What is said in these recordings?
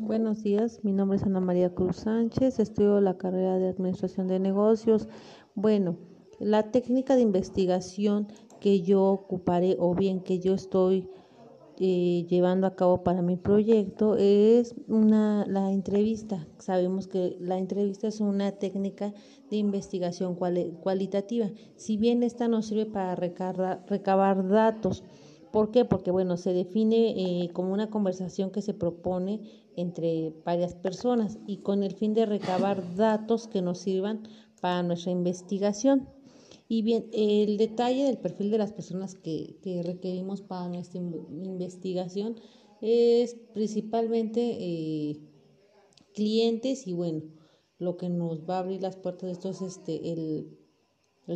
Buenos días, mi nombre es Ana María Cruz Sánchez, estudio la carrera de Administración de Negocios. Bueno, la técnica de investigación que yo ocuparé o bien que yo estoy eh, llevando a cabo para mi proyecto es una, la entrevista. Sabemos que la entrevista es una técnica de investigación cualitativa. Si bien esta nos sirve para recabar, datos, ¿por qué? Porque bueno, se define eh, como una conversación que se propone entre varias personas y con el fin de recabar datos que nos sirvan para nuestra investigación. Y bien, el detalle del perfil de las personas que, requerimos para nuestra investigación es principalmente eh, clientes y bueno, lo que nos va a abrir las puertas de esto es este, el,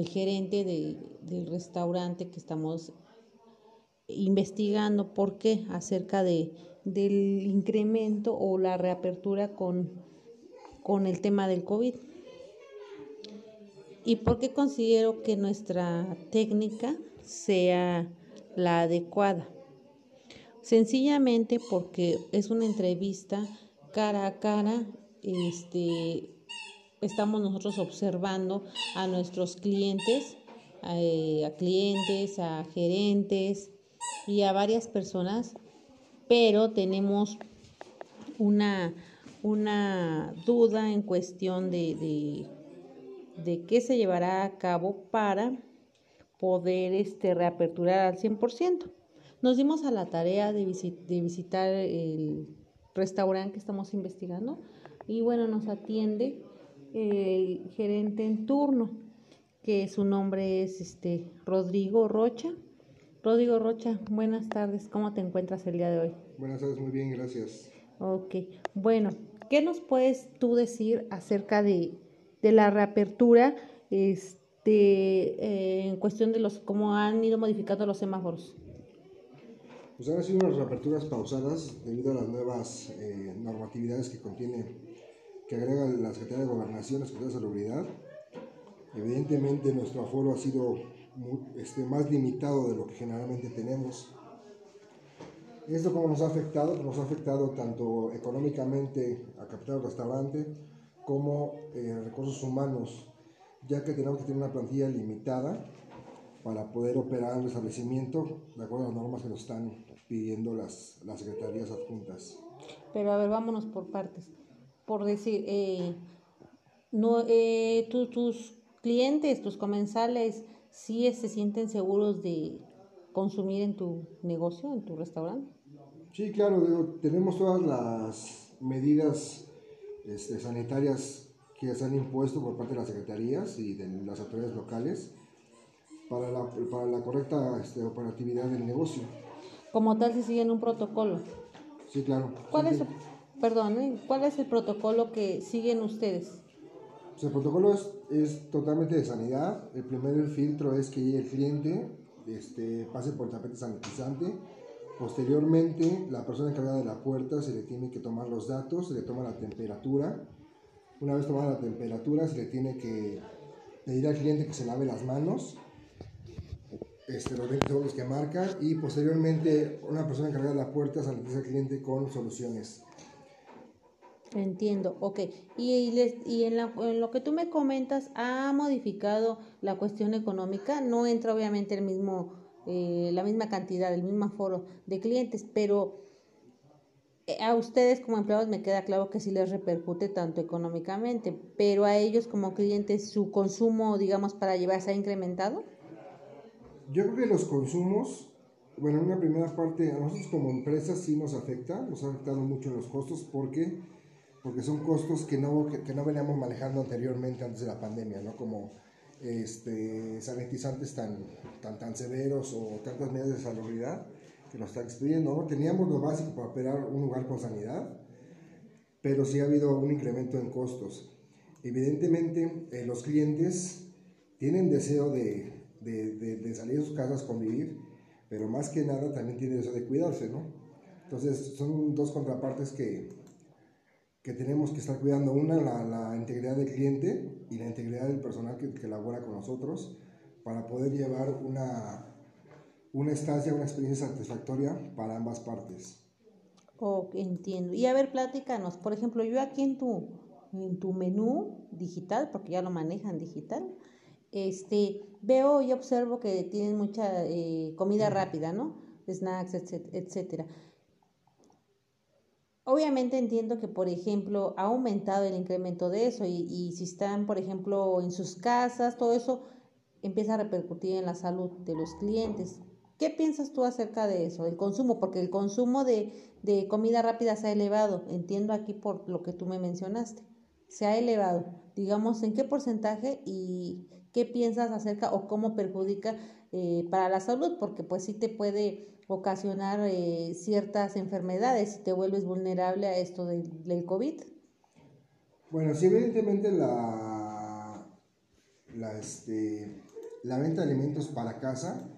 gerente del restaurante que estamos investigando. ¿Por qué? Acerca de, del incremento o la reapertura con, con el tema del COVID. ¿Y por qué considero que nuestra técnica sea la adecuada? Sencillamente porque es una entrevista cara a cara, este, estamos nosotros observando a nuestros clientes, a, eh, a clientes, a gerentes y a varias personas, pero tenemos una, una duda en cuestión de de qué se llevará a cabo para poder este, reaperturar al 100%. Nos dimos a la tarea de, de visitar el restaurante que estamos investigando y bueno, nos atiende el gerente en turno, que su nombre es este Rodrigo Rocha. Rodrigo Rocha, buenas tardes, ¿cómo te encuentras el día de hoy? Buenas tardes, muy bien, gracias. Ok, bueno, ¿qué nos puedes tú decir acerca de de la reapertura este, eh, en cuestión de los cómo han ido modificando los semáforos? Pues han sido unas reaperturas pausadas debido a las nuevas eh, normatividades que contiene, que agrega la Secretaría de Gobernación, la Secretaría de Salubridad. Evidentemente nuestro aforo ha sido este, más limitado de lo que generalmente tenemos. ¿Esto cómo nos ha afectado? Nos ha afectado tanto económicamente a Capital Restaurante, como eh, recursos humanos, ya que tenemos que tener una plantilla limitada para poder operar el establecimiento de acuerdo a las normas que nos están pidiendo las, las secretarías adjuntas. Pero a ver, vámonos por partes. Por decir, eh, no, eh, tus clientes, tus comensales, ¿sí se sienten seguros de consumir en tu negocio, en tu restaurante? Sí, claro, tenemos todas las medidas este, sanitarias que se han impuesto por parte de las secretarías y de las autoridades locales para la, para la correcta este, operatividad del negocio. Como tal, se siguen un protocolo. Sí, claro. ¿Cuál es, perdón, ¿eh? ¿cuál es el protocolo que siguen ustedes? El protocolo es, es, totalmente de sanidad. El primer filtro es que el cliente este, pase por el tapete sanitizante Posteriormente, la persona encargada de la puerta se le tiene que tomar los datos, se le toma la temperatura. Una vez tomada la temperatura, se le tiene que pedir al cliente que se lave las manos, este, los 20 segundos que marcan, y posteriormente una persona encargada de la puerta sanitiza al cliente con soluciones. Entiendo, ok. Y, y en, en, lo que tú me comentas, ¿ha modificado la cuestión económica? No entra obviamente el mismo eh, la misma cantidad, el mismo aforo de clientes, pero eh, a ustedes como empleados me queda claro que sí les repercute tanto económicamente, pero a ellos como clientes su consumo, digamos, para llevarse ha incrementado. Yo creo que los consumos, bueno, en una primera parte, a nosotros como empresas sí nos afecta, nos ha afectado mucho los costos porque porque son costos que no, que, que no veníamos manejando anteriormente antes de la pandemia, ¿no? Como este, sanitizantes tan, tan, tan severos o tantas medidas de salubridad que nos están expidiendo. ¿no? Teníamos lo básico para operar un lugar con sanidad, pero sí ha habido un incremento en costos. Evidentemente, eh, los clientes tienen deseo de, de, de, salir de sus casas, convivir, pero más que nada también tienen deseo de cuidarse, ¿no? Entonces, son dos contrapartes que, que tenemos que estar cuidando. Una, la, la, integridad del cliente y la integridad del personal que, que labora con nosotros para poder llevar una, una estancia, una experiencia satisfactoria para ambas partes. Oh, entiendo. Y a ver, platícanos, por ejemplo, yo aquí en tu, en tu menú digital, porque ya lo manejan digital, este, veo y observo que tienen mucha eh, comida rápida, ¿no? Snacks, etcétera. Obviamente entiendo que, por ejemplo, ha aumentado el incremento de eso y, si están, por ejemplo, en sus casas, todo eso empieza a repercutir en la salud de los clientes. ¿Qué piensas tú acerca de eso, del consumo? Porque el consumo de, de comida rápida se ha elevado, entiendo aquí por lo que tú me mencionaste, se ha elevado. Digamos, ¿en qué porcentaje y qué piensas acerca o cómo perjudica eh, para la salud? Porque pues sí te puede ocasionar eh, ciertas enfermedades si te vuelves vulnerable a esto del, COVID. Bueno, sí, evidentemente la, la, este, la venta de alimentos para casa,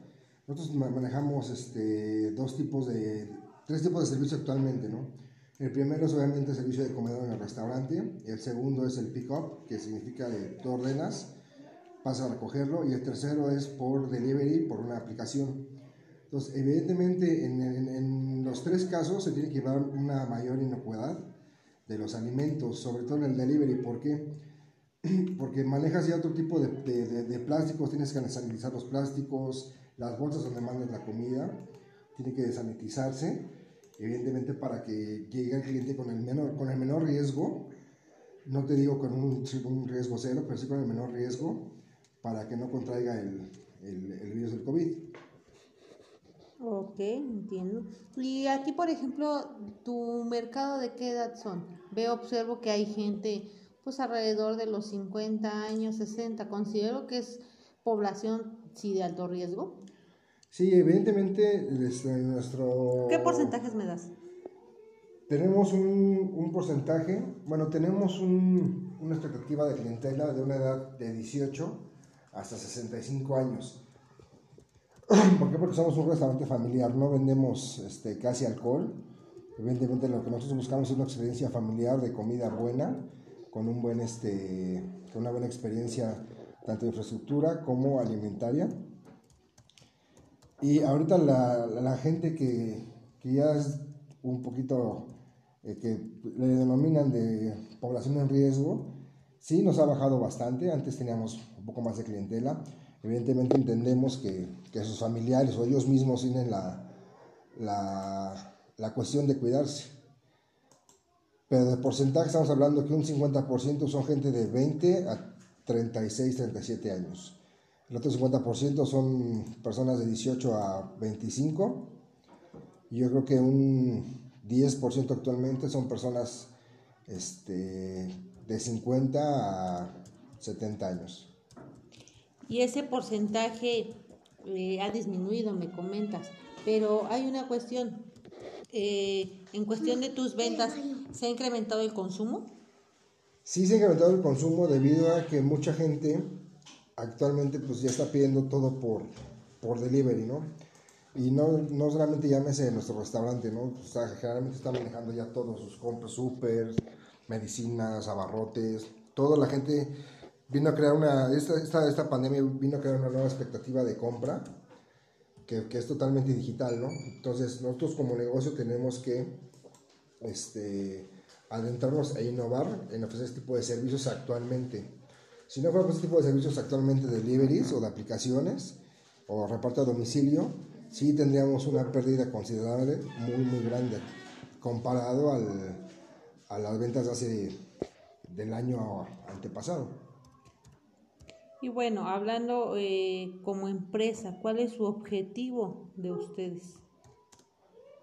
nosotros manejamos este, dos tipos de, tres tipos de servicios actualmente, ¿no? El primero es obviamente el servicio de comedor en el restaurante, el segundo es el pick-up, que significa que tú ordenas, pasas a recogerlo, y el tercero es por delivery, por una aplicación. Entonces, evidentemente, en, en, los tres casos se tiene que llevar una mayor inocuidad de los alimentos, sobre todo en el delivery. ¿Por qué? Porque manejas ya otro tipo de, de, de, plásticos, tienes que sanitizar los plásticos, las bolsas donde mandas la comida, tiene que desanitizarse, evidentemente para que llegue el cliente con el menor, con el menor riesgo, no te digo con un, un riesgo cero, pero sí con el menor riesgo, para que no contraiga el, el, el virus del COVID. Ok, entiendo. Y aquí, por ejemplo, ¿tu mercado de qué edad son? Veo, observo que hay gente, pues alrededor de los 50 años, 60. Considero que es población, sí, de alto riesgo. Sí, evidentemente, desde nuestro... ¿Qué porcentajes me das? Tenemos un, un porcentaje, bueno, tenemos un, una expectativa de clientela de una edad de 18 hasta 65 años. ¿Por qué? Porque somos un restaurante familiar, no vendemos este, casi alcohol. Evidentemente lo que nosotros buscamos es una experiencia familiar de comida buena, con, un buen, este, con una buena experiencia tanto de infraestructura como alimentaria. Y ahorita la, la gente que, que, ya es un poquito, eh, que le denominan de población en riesgo, sí nos ha bajado bastante. Antes teníamos un poco más de clientela Evidentemente entendemos que, que sus familiares o ellos mismos tienen la, la, la cuestión de cuidarse. Pero de porcentaje estamos hablando que un 50% son gente de 20 a 36, 37 años. El otro 50% son personas de 18 a 25. Y yo creo que un 10% actualmente son personas este, de 50 a 70 años y ese porcentaje eh, ha disminuido, me comentas. Pero hay una cuestión, eh, en cuestión de tus ventas, ¿se ha incrementado el consumo? Sí, se ha incrementado el consumo debido a que mucha gente actualmente pues ya está pidiendo todo por, por delivery, ¿no? Y no, no solamente llámese nuestro restaurante, ¿no? O sea, generalmente está manejando ya todos sus compras, súper, medicinas, abarrotes, toda la gente vino a crear una, esta, esta, esta, pandemia vino a crear una nueva expectativa de compra, que, que, es totalmente digital, ¿no? Entonces, nosotros como negocio tenemos que este, adentrarnos e innovar en ofrecer este tipo de servicios actualmente. Si no fuera por este tipo de servicios actualmente de deliveries o de aplicaciones o reparto a domicilio, sí tendríamos una pérdida considerable, muy, muy grande, comparado al, a las ventas hace, del año antepasado. Y bueno, hablando eh, como empresa, ¿cuál es su objetivo de ustedes?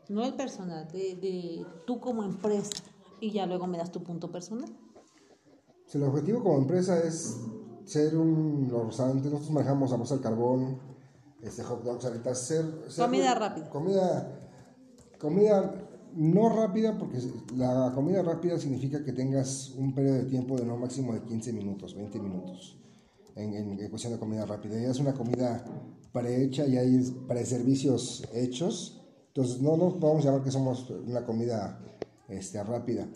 No el personal, de, de tú como empresa. Y ya luego me das tu punto personal. el objetivo como empresa es ser un... Los nosotros manejamos arroz al carbón, este hot dogs, ahorita ser... comida rápida. Comida... Comida no rápida, porque la comida rápida significa que tengas un periodo de tiempo de no máximo de 15 minutos, 20 minutos en, en, cuestión de comida rápida. Ya es una comida prehecha, ya hay preservicios hechos. Entonces, no nos podemos llamar que somos una comida este, rápida.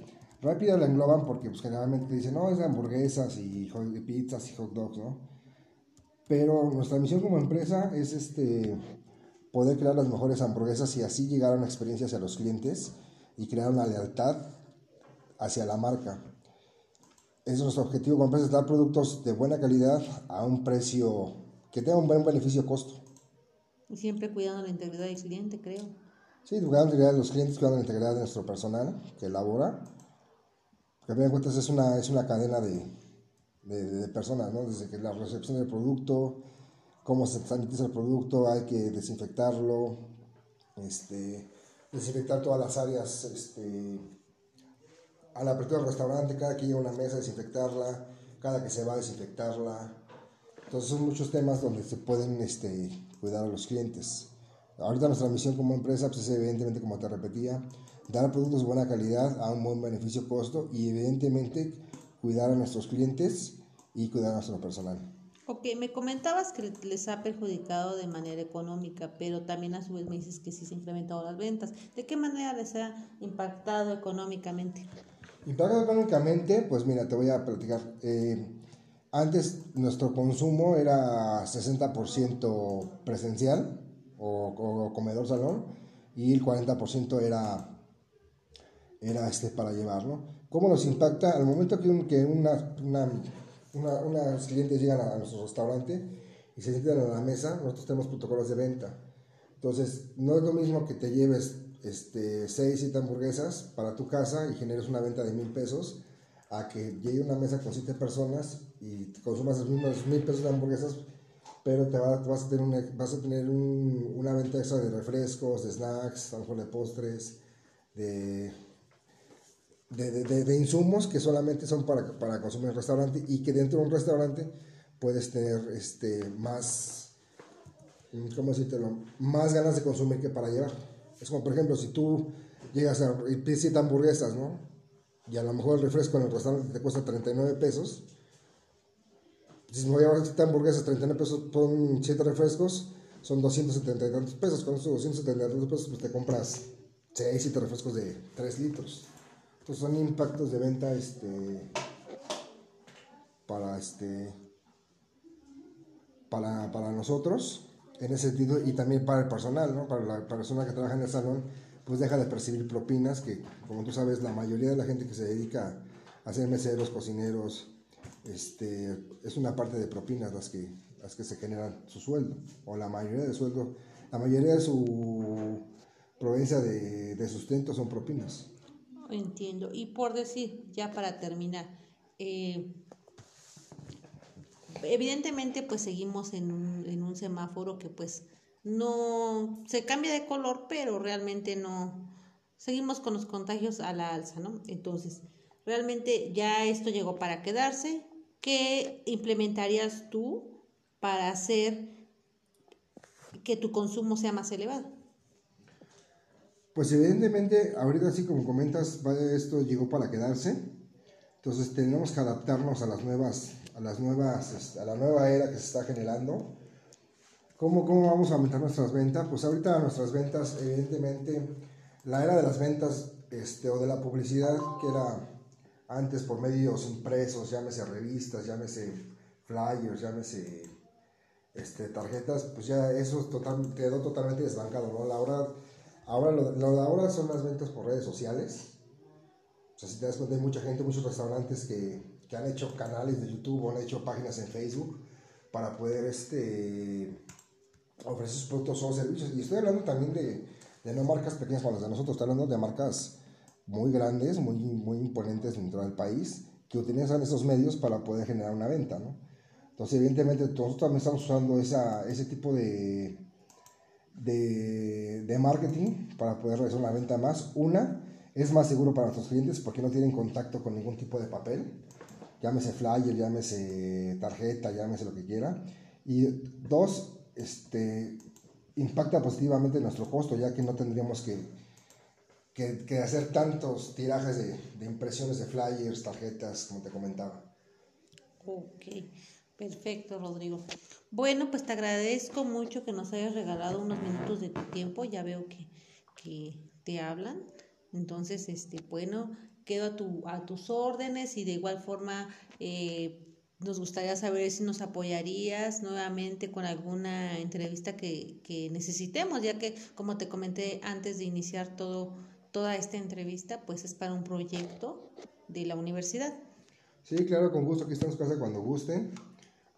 Rápida la engloban porque pues, generalmente dicen, no, es de hamburguesas y pizzas y hot dogs, ¿no? Pero nuestra misión como empresa es este, poder crear las mejores hamburguesas y así llegar a una experiencia hacia los clientes y crear una lealtad hacia la marca. Es nuestro objetivo como empresa, dar productos de buena calidad a un precio que tenga un buen beneficio-costo. Y siempre cuidando la integridad del cliente, creo. Sí, cuidando la integridad de los clientes, cuidando la integridad de nuestro personal que elabora. Porque a fin de cuentas es una, es una cadena de, de, personas, ¿no? Desde que la recepción del producto, cómo se sanitiza el producto, hay que desinfectarlo, este, desinfectar todas las áreas, este, a la apertura del restaurante, cada que llega una mesa, desinfectarla, cada que se va a desinfectarla. Entonces son muchos temas donde se pueden este, cuidar a los clientes. Ahorita nuestra misión como empresa pues, es evidentemente, como te repetía, dar productos de buena calidad a un buen beneficio-costo y evidentemente cuidar a nuestros clientes y cuidar a nuestro personal. Ok, me comentabas que les ha perjudicado de manera económica, pero también a su vez me dices que sí se han incrementado las ventas. ¿De qué manera les ha impactado económicamente? Impactado económicamente, pues mira, te voy a platicar. Eh, antes nuestro consumo era 60% presencial o, comedor salón y el 40% era, era este para llevar, ¿no? ¿Cómo nos impacta? Al momento que, un, que una, una, una, unas clientes llegan a, nuestro restaurante y se sientan a la mesa, nosotros tenemos protocolos de venta. Entonces, no es lo mismo que te lleves este, 6, 7 hamburguesas para tu casa y generes una venta de mil pesos a que llegue una mesa con 7 personas y consumas los mismos mil pesos de hamburguesas, pero te, vas a tener, una, vas a tener un, una venta extra de refrescos, de snacks, a lo mejor de postres, de de, de, insumos que solamente son para, para consumir en el restaurante y que dentro de un restaurante puedes tener este, más, ¿cómo? Más ganas de consumir que para llevar. Es como, por ejemplo, si tú llegas a y pides 7 hamburguesas, ¿no? Y a lo mejor el refresco en el restaurante te cuesta 39 pesos. Si me voy a llevar 7 hamburguesas, 39 pesos por 7 refrescos, son 270 y tantos pesos. Con esos 270 y tantos pesos, pues te compras 6, 7 refrescos de 3 litros. Pues son impactos de venta este para este para, para nosotros en ese sentido y también para el personal, ¿no? Para la persona que trabaja en el salón, pues deja de percibir propinas, que como tú sabes, la mayoría de la gente que se dedica a ser meseros, cocineros, este, es una parte de propinas las que, las que se generan su sueldo, o la mayoría de sueldo, la mayoría de su proveniencia de, de sustento son propinas. Entiendo. Y por decir, ya para terminar, eh, evidentemente pues seguimos en un, en un semáforo que pues no se cambia de color, pero realmente no, seguimos con los contagios a la alza, ¿no? Entonces, realmente ya esto llegó para quedarse. ¿Qué implementarías tú para hacer que tu consumo sea más elevado? Pues evidentemente, ahorita así como comentas, esto llegó para quedarse. Entonces tenemos que adaptarnos a las nuevas, a las nuevas, este, a la nueva era que se está generando. ¿Cómo, ¿Cómo vamos a aumentar nuestras ventas? Pues ahorita nuestras ventas, evidentemente, la era de las ventas este, o de la publicidad, que era antes por medios impresos, llámese revistas, llámese flyers, llámese este, tarjetas, pues ya eso total, quedó totalmente desbancado, ¿no? La hora Ahora lo, de ahora son las ventas por redes sociales. O sea, si te das cuenta, hay mucha gente, muchos restaurantes que, que han hecho canales de YouTube han hecho páginas en Facebook para poder este, ofrecer sus productos o servicios. Y estoy hablando también de, de no marcas pequeñas como las de nosotros, estoy hablando de marcas muy grandes, muy, muy imponentes dentro del país, que utilizan esos medios para poder generar una venta, ¿no? Entonces, evidentemente, nosotros también estamos usando esa, ese tipo de, de, de, marketing para poder realizar una venta más. Una, es más seguro para nuestros clientes porque no tienen contacto con ningún tipo de papel, llámese flyer, llámese tarjeta, llámese lo que quiera. Y dos, este, impacta positivamente nuestro costo, ya que no tendríamos que, que, hacer tantos tirajes de, de, impresiones de flyers, tarjetas, como te comentaba. Ok, perfecto, Rodrigo. Bueno, pues te agradezco mucho que nos hayas regalado unos minutos de tu tiempo. Ya veo que, que te hablan. Entonces, este, bueno, quedo a, tu, a tus órdenes y de igual forma eh, nos gustaría saber si nos apoyarías nuevamente con alguna entrevista que, que, necesitemos, ya que como te comenté antes de iniciar todo, toda esta entrevista, pues es para un proyecto de la universidad. Sí, claro, con gusto, aquí estamos casa cuando gusten,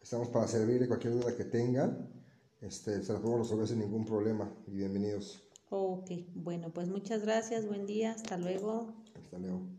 estamos para servirle cualquier duda que tengan, este, se las podemos resolver sin ningún problema y bienvenidos. Ok, bueno, pues muchas gracias, buen día, hasta luego. Hasta luego.